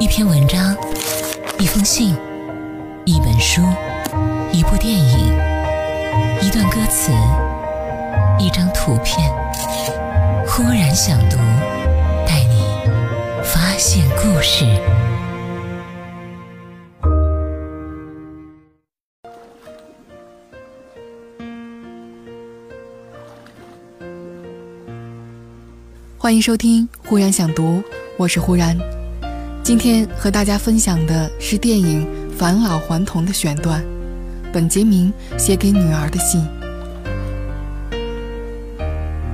一篇文章，一封信，一本书，一部电影，一段歌词，一张图片。忽然想读，带你发现故事。欢迎收听《忽然想读》，我是忽然。今天和大家分享的是电影《返老还童》的选段，本杰明写给女儿的信。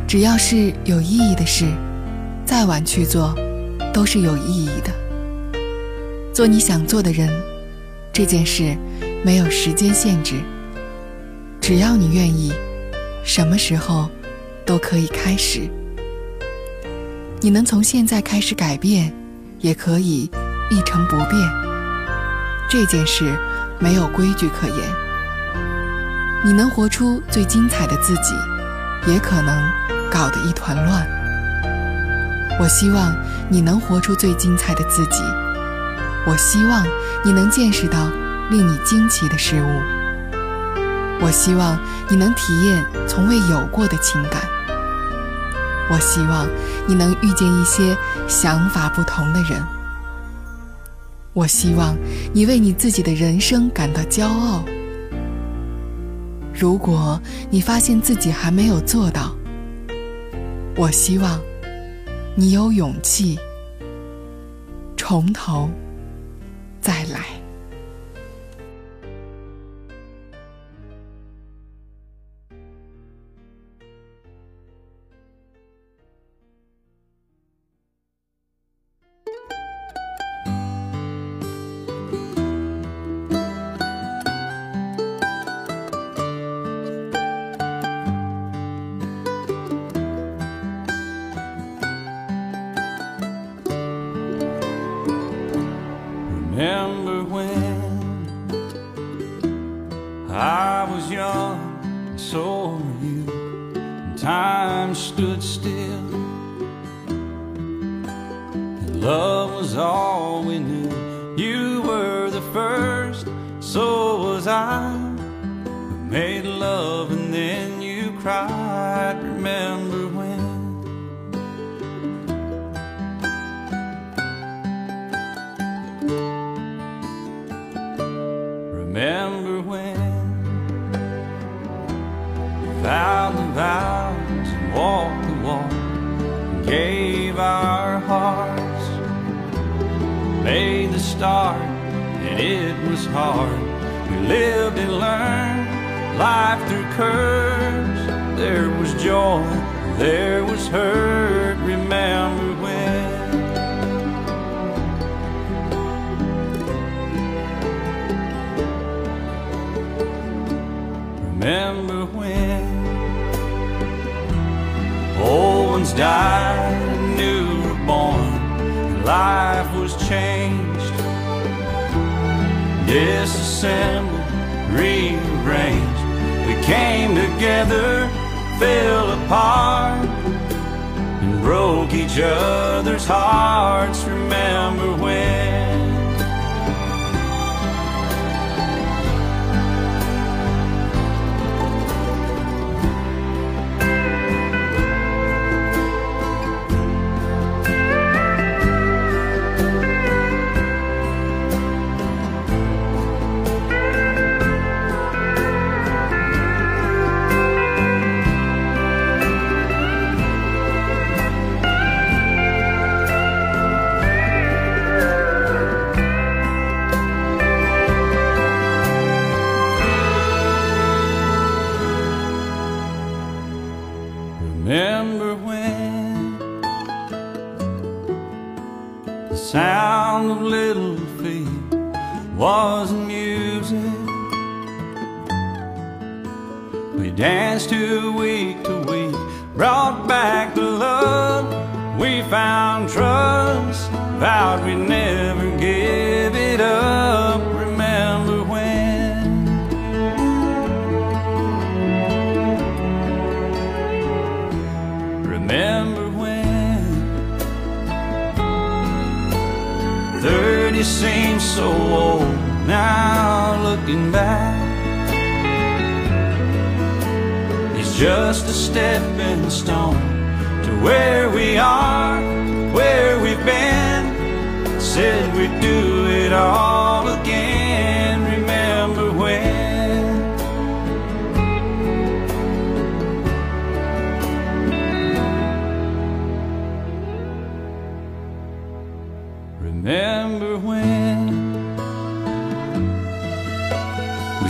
只要是有意义的事，再晚去做，都是有意义的。做你想做的人，这件事没有时间限制。只要你愿意，什么时候都可以开始。你能从现在开始改变，也可以一成不变。这件事没有规矩可言。你能活出最精彩的自己，也可能搞得一团乱。我希望你能活出最精彩的自己。我希望你能见识到令你惊奇的事物。我希望你能体验从未有过的情感。我希望你能遇见一些想法不同的人。我希望你为你自己的人生感到骄傲。如果你发现自己还没有做到，我希望你有勇气从头再来。Remember when I was young and so were you, and time stood still, and love was all we knew. You were the first, so was I. We made love and then you cried. Remember when we vowed the vows and walked the walk gave our hearts, made the start, and it was hard. We lived and learned life threw curves. There was joy, there was hurt. Remember when? Ones died, new were born, life was changed, disassembled, rearranged. We came together, fell apart, and broke each other's hearts. Remember when? Sound of little feet was music? We danced to week to week, brought back the love. We found trust, vowed we'd never so old now looking back. It's just a stepping stone to where we are, where we've been. Said we'd do it all again. Remember when? Remember when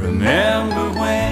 Remember when